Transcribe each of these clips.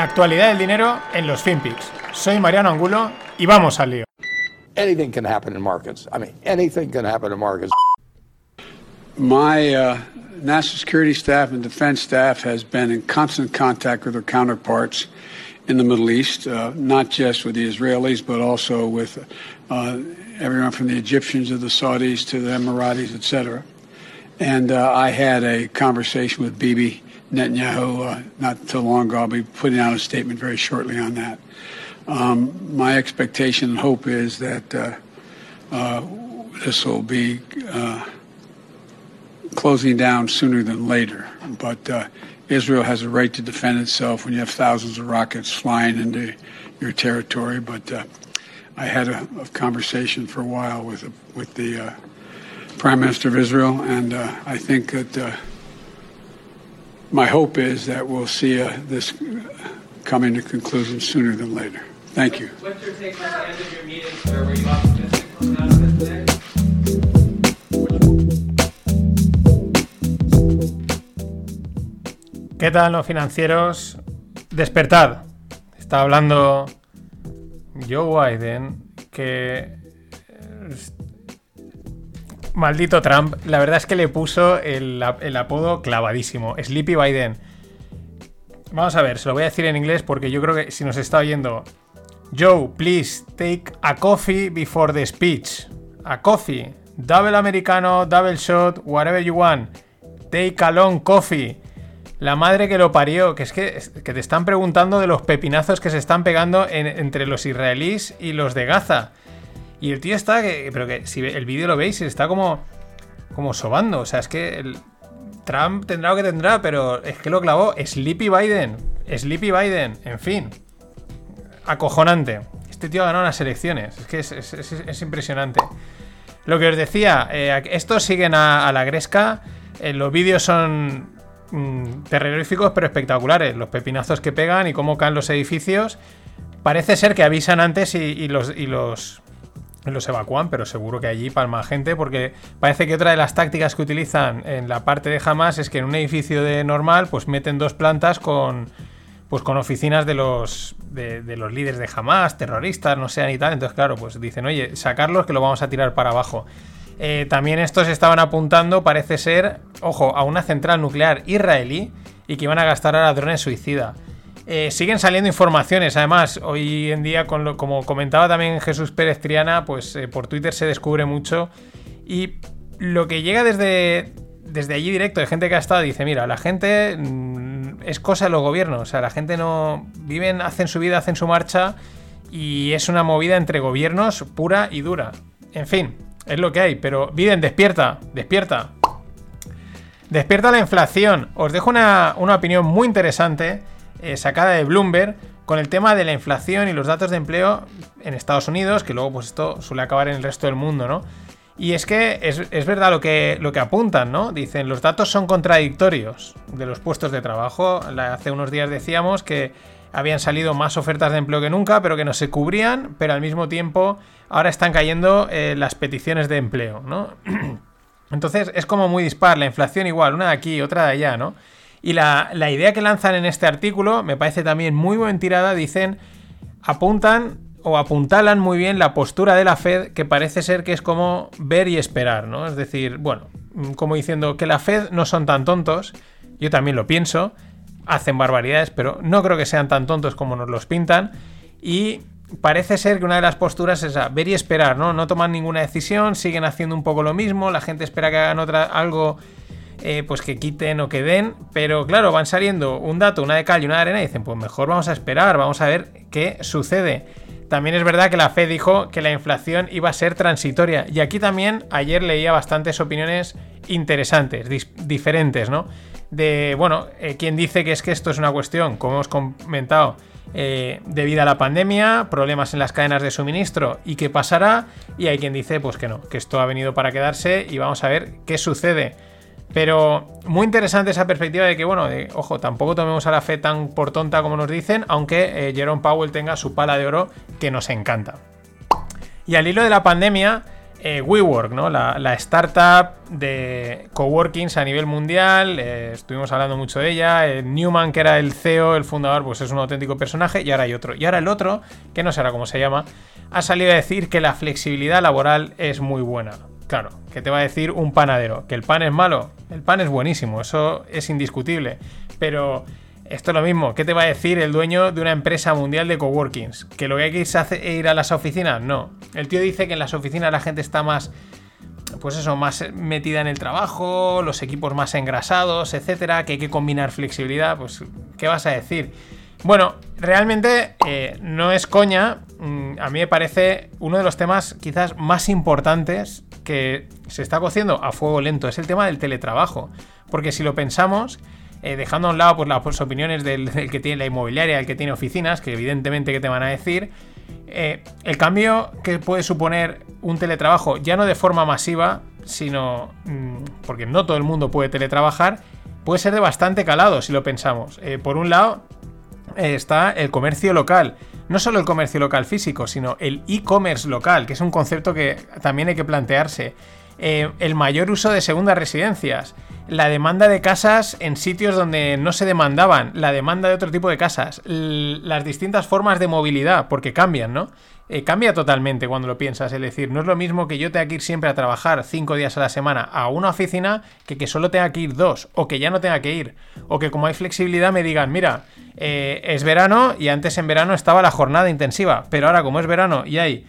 La actualidad del dinero en los FinPix. Soy Mariano Angulo y vamos al lío. Anything can happen in markets. I mean, anything can happen in markets. My uh, national security staff and defense staff has been in constant contact with their counterparts in the Middle East, uh, not just with the Israelis, but also with uh, everyone from the Egyptians to the Saudis to the Emiratis, et cetera. And uh, I had a conversation with Bibi Netanyahu uh, not too long ago. I'll be putting out a statement very shortly on that. Um, my expectation and hope is that uh, uh, this will be uh, closing down sooner than later. But uh, Israel has a right to defend itself when you have thousands of rockets flying into your territory. But I had a, a, conversation for a while with with the Prime Minister of Israel, and uh, I think that uh, my hope is that we'll see uh, this coming to conclusion sooner than later. Thank you. What's your take on the end of your meeting, sir? Were you optimistic coming out of it today? ¿Qué tal los financieros? Despertad. Está hablando Joe Biden que... Maldito Trump. La verdad es que le puso el, apodo clavadísimo. Sleepy Biden. Vamos a ver, se lo voy a decir en inglés porque yo creo que si nos está oyendo... Joe, please take a coffee before the speech. A coffee. Double americano, double shot, whatever you want. Take a long coffee. La madre que lo parió, que es que, que te están preguntando de los pepinazos que se están pegando en, entre los israelíes y los de Gaza. Y el tío está, pero que si el vídeo lo veis, está como, como sobando. O sea, es que Trump tendrá lo que tendrá, pero es que lo clavó Sleepy Biden. Sleepy Biden, en fin. Acojonante. Este tío ha ganado las elecciones. Es que es, es, es impresionante. Lo que os decía, eh, estos siguen a, la gresca. Eh, los vídeos son mmm, terroríficos pero espectaculares. Los pepinazos que pegan y cómo caen los edificios. Parece ser que avisan antes y los, y los, los evacúan, pero seguro que allí palma gente, porque parece que otra de las tácticas que utilizan en la parte de Hamas es que en un edificio de normal, pues meten dos plantas con. Pues con oficinas de los, de, los líderes de Hamas, terroristas, no sean y tal. Entonces, claro, pues dicen, oye, sacarlos que lo vamos a tirar para abajo. Eh, también estos estaban apuntando, parece ser, ojo, a una central nuclear israelí y que iban a gastar ahora drones suicida. Eh, siguen saliendo informaciones, además, hoy en día, como comentaba también Jesús Pérez Triana, pues eh, por Twitter se descubre mucho. Y lo que llega desde, desde allí directo de gente que ha estado, dice, mira, la gente mmm, es cosa de los gobiernos, o sea, la gente no... Viven, hacen su vida, hacen su marcha y es una movida entre gobiernos pura y dura. En fin, es lo que hay, pero Biden, despierta, despierta. Despierta la inflación. Os dejo una, una opinión muy interesante eh, sacada de Bloomberg con el tema de la inflación y los datos de empleo en Estados Unidos, que luego pues esto suele acabar en el resto del mundo, ¿no? Y es que es, es, verdad lo que, lo que apuntan, ¿no? Dicen, los datos son contradictorios de los puestos de trabajo. Hace unos días decíamos que habían salido más ofertas de empleo que nunca, pero que no se cubrían, pero al mismo tiempo ahora están cayendo eh, las peticiones de empleo, ¿no? Entonces es como muy dispar, la inflación igual, una de aquí, otra de allá, ¿no? Y la, la idea que lanzan en este artículo me parece también muy buen tirada, dicen, apuntan o apuntalan muy bien la postura de la Fed, que parece ser que es como ver y esperar, ¿no? Es decir, bueno, como diciendo que la Fed no son tan tontos, yo también lo pienso, hacen barbaridades, pero no creo que sean tan tontos como nos los pintan. Y parece ser que una de las posturas es a ver y esperar, ¿no? No toman ninguna decisión, siguen haciendo un poco lo mismo, la gente espera que hagan otra, algo eh, pues que quiten o que den, pero claro, van saliendo un dato, una de cal y una de arena y dicen, pues mejor vamos a esperar, vamos a ver qué sucede. También es verdad que la Fed dijo que la inflación iba a ser transitoria. Y aquí también ayer leía bastantes opiniones interesantes, diferentes, ¿no? De, bueno, eh, quien dice que es que esto es una cuestión, como hemos comentado, eh, debido a la pandemia, problemas en las cadenas de suministro y qué pasará. Y hay quien dice, pues que no, que esto ha venido para quedarse y vamos a ver qué sucede. Pero muy interesante esa perspectiva de que, bueno, de, ojo, tampoco tomemos a la fe tan por tonta como nos dicen, aunque eh, Jerome Powell tenga su pala de oro que nos encanta. Y al hilo de la pandemia, eh, WeWork, ¿no? La, startup de coworkings a nivel mundial. eh, estuvimos hablando mucho de ella. eh, Newman, que era el CEO, el fundador, pues es un auténtico personaje. Y ahora hay otro. Y ahora el otro, que no sé ahora cómo se llama, ha salido a decir que la flexibilidad laboral es muy buena. Claro, que te va a decir un panadero. Que el pan es malo. El pan es buenísimo, eso es indiscutible. Pero esto es lo mismo. ¿Qué te va a decir el dueño de una empresa mundial de coworkings? ¿Que lo que hay que hacer- ir a las oficinas? No. El tío dice que en las oficinas la gente está más pues eso, más metida en el trabajo, los equipos más engrasados, etcétera, que hay que combinar flexibilidad, pues, ¿qué vas a decir? Bueno, realmente eh, no es coña, mm, a mí me parece uno de los temas quizás más importantes se está cociendo a fuego lento, es el tema del teletrabajo, porque si lo pensamos, eh, dejando a un lado pues, las opiniones del, que tiene la inmobiliaria, el que tiene oficinas, que evidentemente que te van a decir, eh, el cambio que puede suponer un teletrabajo, ya no de forma masiva, sino mm, porque no todo el mundo puede teletrabajar, puede ser de bastante calado si lo pensamos. Eh, por un lado, está el comercio local. No solo el comercio local físico, sino el e-commerce local, que es un concepto que también hay que plantearse. Eh, el mayor uso de segundas residencias. La demanda de casas en sitios donde no se demandaban. La demanda de otro tipo de casas. las distintas formas de movilidad, porque cambian, ¿no? Eh, cambia totalmente cuando lo piensas. Es decir, no es lo mismo que yo tenga que ir siempre a trabajar cinco días a la semana a una oficina que que solo tenga que ir dos, o que ya no tenga que ir, o que como hay flexibilidad me digan, mira, eh, es verano y antes en verano estaba la jornada intensiva, pero ahora como es verano y hay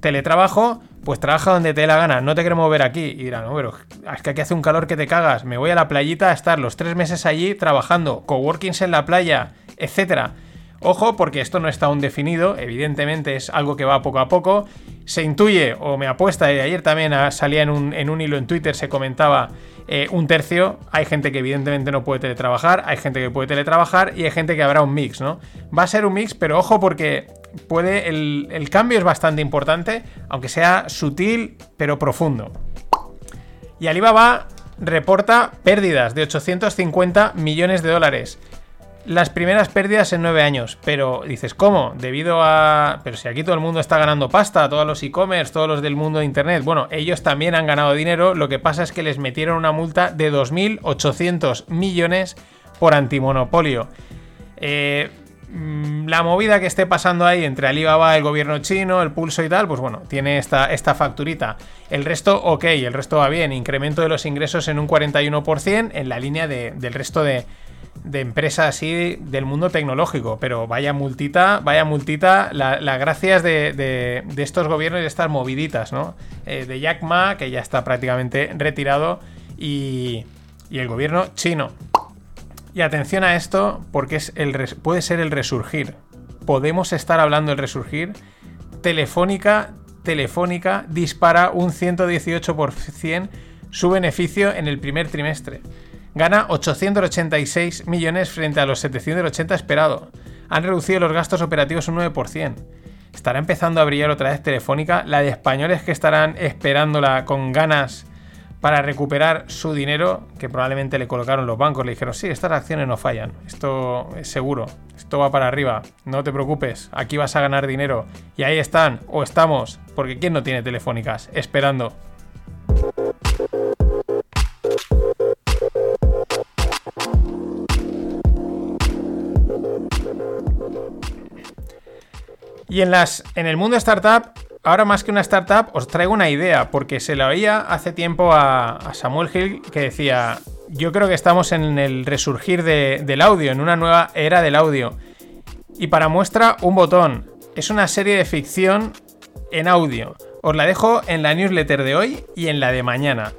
teletrabajo, pues trabaja donde te dé la gana, no te queremos ver aquí. Y dirán, no, pero es que aquí hace un calor que te cagas, me voy a la playita a estar los tres meses allí trabajando, coworkings en la playa, etcétera. Ojo, porque esto no está aún definido, evidentemente es algo que va poco a poco. Se intuye, o me apuesta, y ayer también ah, salía en un, en un hilo en Twitter, se comentaba eh, un tercio. Hay gente que evidentemente no puede teletrabajar, hay gente que puede teletrabajar y hay gente que habrá un mix, ¿no? Va a ser un mix, pero ojo porque puede. El, el cambio es bastante importante, aunque sea sutil, pero profundo. Y Alibaba reporta pérdidas de 850 millones de dólares. Las primeras pérdidas en nueve años. Pero dices, ¿cómo? Debido a... Pero si aquí todo el mundo está ganando pasta, todos los e-commerce, todos los del mundo de Internet. Bueno, ellos también han ganado dinero. Lo que pasa es que les metieron una multa de 2.800 millones por antimonopolio. Eh, la movida que esté pasando ahí entre Alibaba, el gobierno chino, el pulso y tal, pues bueno, tiene esta, esta facturita. El resto, ok, el resto va bien. Incremento de los ingresos en un 41% en la línea de- del resto de, de empresas así del mundo tecnológico. Pero vaya multita, vaya multita, la- las gracias de, de- de estos gobiernos y de estas moviditas, ¿no? Eh, de Jack Ma, que ya está prácticamente retirado, y, y el gobierno chino. Y atención a esto, porque es el puede ser el resurgir. Podemos estar hablando del resurgir. Telefónica, Telefónica dispara un 118% su beneficio en el primer trimestre. Gana 886 millones frente a los 780 esperado. Han reducido los gastos operativos un 9%. Estará empezando a brillar otra vez Telefónica. La de españoles que estarán esperándola con ganas para recuperar su dinero, que probablemente le colocaron los bancos, le dijeron, sí, estas acciones no fallan, esto es seguro, esto va para arriba, no te preocupes, aquí vas a ganar dinero. Y ahí están, o estamos, porque ¿quién no tiene telefónicas? Esperando. Y en, las, en el mundo startup, ahora más que una startup, os traigo una idea, porque se la oía hace tiempo a, Samuel Hill que decía, yo creo que estamos en el resurgir de- del audio, en una nueva era del audio. Y para muestra, un botón. Es una serie de ficción en audio. Os la dejo en la newsletter de hoy y en la de mañana.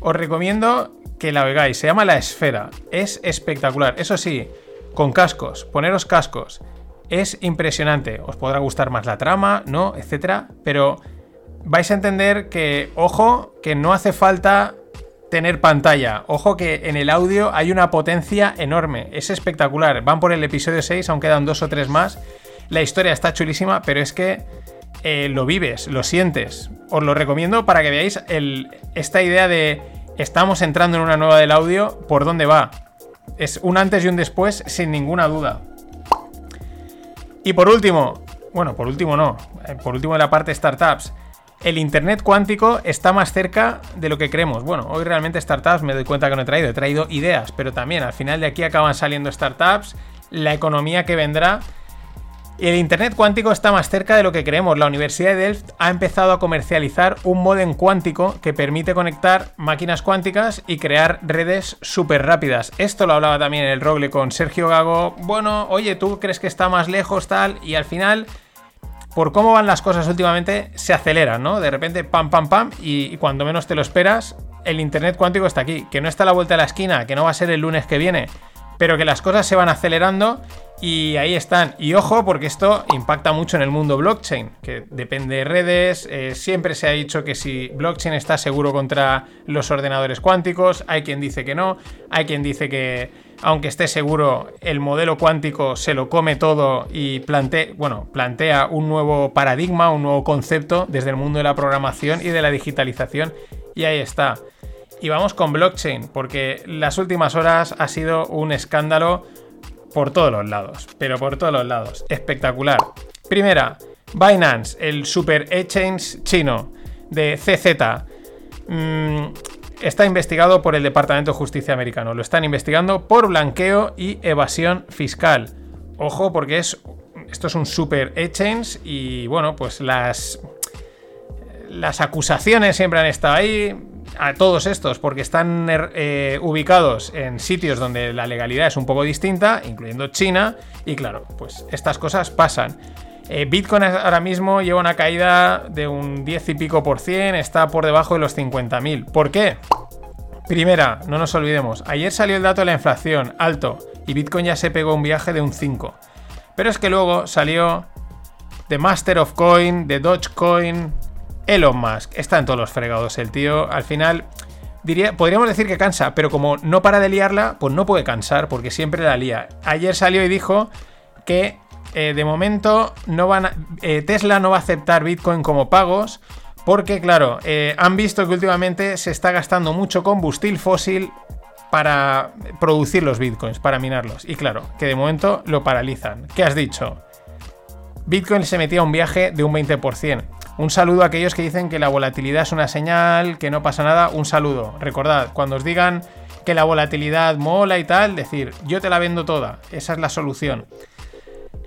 Os recomiendo que la oigáis. Se llama La Esfera. Es espectacular. Eso sí, con cascos. Poneros cascos. Es impresionante. Os podrá gustar más la trama, ¿no? Etcétera. Pero vais a entender que, ojo, que no hace falta tener pantalla. Ojo que en el audio hay una potencia enorme. Es espectacular. Van por el episodio 6, aún quedan dos o tres más. La historia está chulísima, pero es que eh, lo vives, lo sientes. Os lo recomiendo para que veáis esta idea de estamos entrando en una nueva del audio, por dónde va. Es un antes y un después, sin ninguna duda. Y por último, bueno, por último no, eh, por último en la parte startups, el Internet cuántico está más cerca de lo que creemos. Bueno, hoy realmente startups me doy cuenta que no he traído, he traído ideas, pero también al final de aquí acaban saliendo startups, la economía que vendrá. Y el Internet cuántico está más cerca de lo que creemos. La Universidad de Delft ha empezado a comercializar un modem cuántico que permite conectar máquinas cuánticas y crear redes súper rápidas. Esto lo hablaba también en el Rogle con Sergio Gago. Bueno, oye, ¿tú crees que está más lejos tal? Y al final por cómo van las cosas últimamente, se aceleran, ¿no? De repente, pam, pam, pam, y, cuando menos te lo esperas, el Internet cuántico está aquí, que no está a la vuelta de la esquina, que no va a ser el lunes que viene, pero que las cosas se van acelerando y ahí están. Y ojo, porque esto impacta mucho en el mundo blockchain, que depende de redes. Eh, siempre se ha dicho que si blockchain está seguro contra los ordenadores cuánticos, hay quien dice que no, hay quien dice que aunque esté seguro, el modelo cuántico se lo come todo y plantea, bueno, plantea un nuevo paradigma, un nuevo concepto desde el mundo de la programación y de la digitalización. Y ahí está. Y vamos con blockchain, porque las últimas horas ha sido un escándalo por todos los lados, pero por todos los lados. Espectacular. Primera, Binance, el super exchange chino de CZ. Mm, está investigado por el Departamento de Justicia americano. Lo están investigando por blanqueo y evasión fiscal. Ojo, porque es, esto es un super exchange y bueno, pues las, las acusaciones siempre han estado ahí. A todos estos, porque están er, eh, ubicados en sitios donde la legalidad es un poco distinta, incluyendo China, y claro, pues estas cosas pasan. Eh, Bitcoin ahora mismo lleva una caída de un 10 y pico por cien, está por debajo de los 50.000. ¿Por qué? Primera, no nos olvidemos, ayer salió el dato de la inflación, alto, y Bitcoin ya se pegó un viaje de un 5. Pero es que luego salió The Master of Coin, The Dogecoin, Elon Musk. Está en todos los fregados el tío. Al final, diría, podríamos decir que cansa, pero como no para de liarla, pues no puede cansar, porque siempre la lía. Ayer salió y dijo que eh, de momento no van eh, Tesla no va a aceptar Bitcoin como pagos porque, claro, eh, han visto que últimamente se está gastando mucho combustible fósil para producir los bitcoins, para minarlos. Y claro, que de momento lo paralizan. ¿Qué has dicho? Bitcoin se metía a un viaje de un 20%. Un saludo a aquellos que dicen que la volatilidad es una señal, que no pasa nada. Un saludo. Recordad, cuando os digan que la volatilidad mola y tal, decir, yo te la vendo toda. Esa es la solución.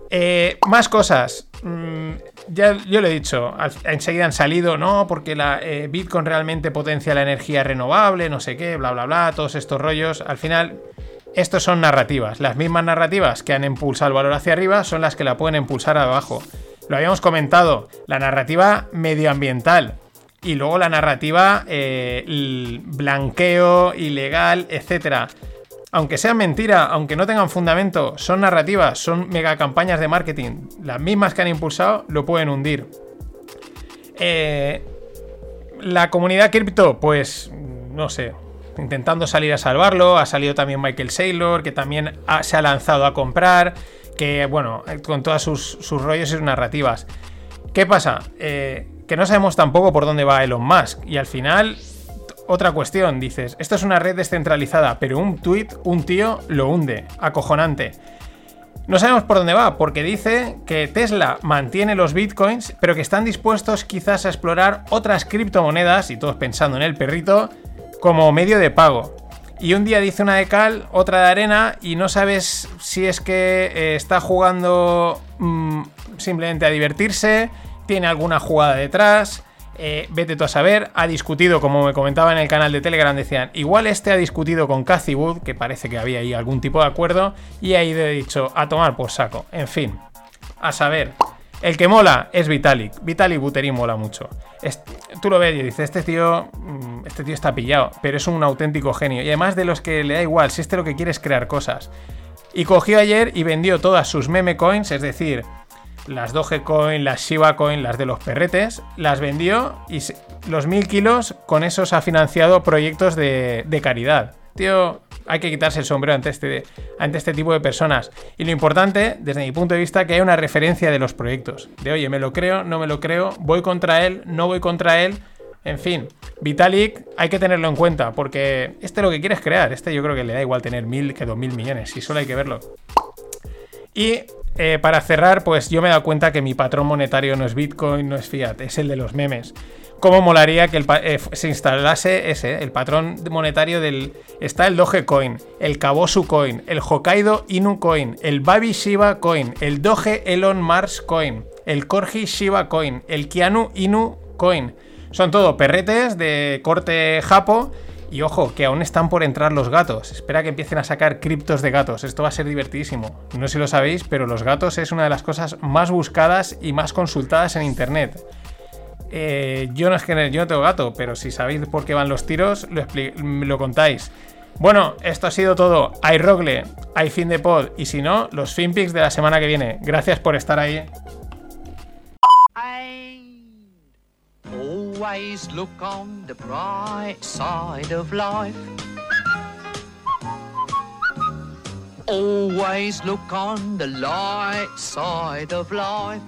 Eh, más cosas. Mm, ya yo lo he dicho, enseguida han salido, no, porque la eh, Bitcoin realmente potencia la energía renovable, no sé qué, bla, bla, bla, todos estos rollos. Al final, estos son narrativas. Las mismas narrativas que han impulsado el valor hacia arriba son las que la pueden impulsar abajo. Lo habíamos comentado, la narrativa medioambiental y luego la narrativa eh, blanqueo, ilegal, etcétera aunque sean mentira, aunque no tengan fundamento, son narrativas, son mega campañas de marketing, las mismas que han impulsado, lo pueden hundir. Eh, la comunidad cripto, pues, no sé, intentando salir a salvarlo. Ha salido también Michael Saylor, que también se ha lanzado a comprar, que, bueno, con todos sus, rollos y sus narrativas. ¿Qué pasa? Eh, que no sabemos tampoco por dónde va Elon Musk. Y al final otra cuestión, dices, esto es una red descentralizada, pero un tweet, un tío, lo hunde. Acojonante. No sabemos por dónde va, porque dice que Tesla mantiene los bitcoins, pero que están dispuestos quizás a explorar otras criptomonedas, y todos pensando en el perrito, como medio de pago. Y un día dice una de cal, otra de arena, y no sabes si es que eh, está jugando mm, simplemente a divertirse, tiene alguna jugada detrás. Eh, vete tú a saber, ha discutido, como me comentaba en el canal de Telegram, decían, igual este ha discutido con Cathy que parece que había ahí algún tipo de acuerdo, y ha ido dicho, a tomar por saco. En fin, a saber. El que mola es Vitalik. Vitalik Buterin mola mucho. tú lo ves y dices, este tío, mm, este tío está pillado, pero es un auténtico genio. Y además de los que le da igual, si este lo que quiere es crear cosas. Y cogió ayer y vendió todas sus meme coins, es decir, las Dogecoin, las Shiba Coin, las de los perretes, las vendió y los mil kilos con esos ha financiado proyectos de, caridad. Tío, hay que quitarse el sombrero ante este, ante este tipo de personas. Y lo importante, desde mi punto de vista, que hay una referencia de los proyectos. De oye, me lo creo, no me lo creo, voy contra él, no voy contra él. En fin, Vitalik hay que tenerlo en cuenta, porque este lo que quiere es crear. Este yo creo que le da igual tener mil que dos mil millones, y solo hay que verlo. Y Eh, para cerrar, pues yo me he dado cuenta que mi patrón monetario no es Bitcoin, no es Fiat, es el de los memes. ¿Cómo molaría que eh, se instalase ese, el patrón monetario del... Está el Dogecoin, el Kabosu Coin, el Hokkaido Inu Coin, el Baby Shiba Coin, el Doge Elon Mars Coin, el Corgi Shiba Coin, el Kianu Inu Coin. Son todo perretes de corte japo y ojo, que aún están por entrar los gatos. Espera que empiecen a sacar criptos de gatos. Esto va a ser divertidísimo. No sé si lo sabéis, pero los gatos es una de las cosas más buscadas y más consultadas en internet. Eh, yo no es que yo no tengo gato, pero si sabéis por qué van los tiros, lo, lo contáis. Bueno, esto ha sido todo. Hay Rogle, hay fin de pod y si no, los FinPix de la semana que viene. Gracias por estar ahí. Always look on the bright side of life. Always look on the light side of life.